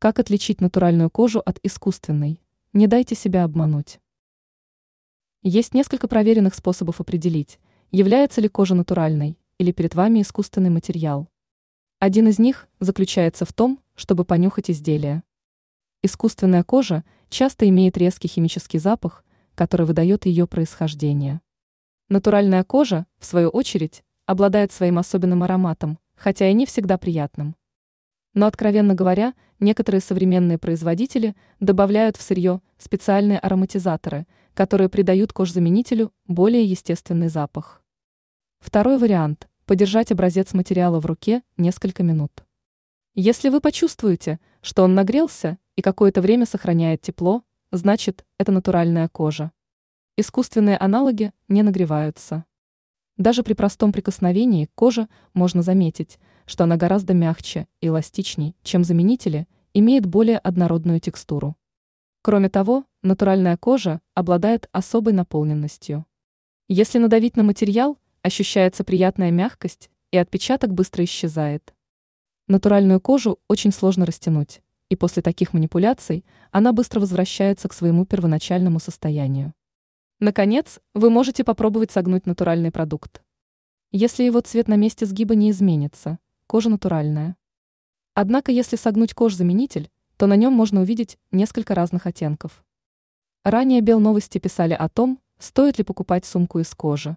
Как отличить натуральную кожу от искусственной? Не дайте себя обмануть. Есть несколько проверенных способов определить, является ли кожа натуральной или перед вами искусственный материал. Один из них заключается в том, чтобы понюхать изделие. Искусственная кожа часто имеет резкий химический запах, который выдает ее происхождение. Натуральная кожа, в свою очередь, обладает своим особенным ароматом, хотя и не всегда приятным. Но, откровенно говоря, некоторые современные производители добавляют в сырье специальные ароматизаторы, которые придают кожзаменителю более естественный запах. Второй вариант – подержать образец материала в руке несколько минут. Если вы почувствуете, что он нагрелся и какое-то время сохраняет тепло, значит, это натуральная кожа. Искусственные аналоги не нагреваются. Даже при простом прикосновении к коже можно заметить, что она гораздо мягче и эластичней, чем заменители, имеет более однородную текстуру. Кроме того, натуральная кожа обладает особой наполненностью. Если надавить на материал, ощущается приятная мягкость, и отпечаток быстро исчезает. Натуральную кожу очень сложно растянуть, и после таких манипуляций она быстро возвращается к своему первоначальному состоянию. Наконец, вы можете попробовать согнуть натуральный продукт. Если его цвет на месте сгиба не изменится, кожа натуральная. Однако, если согнуть кожзаменитель, то на нем можно увидеть несколько разных оттенков. Ранее Белновости писали о том, стоит ли покупать сумку из кожи.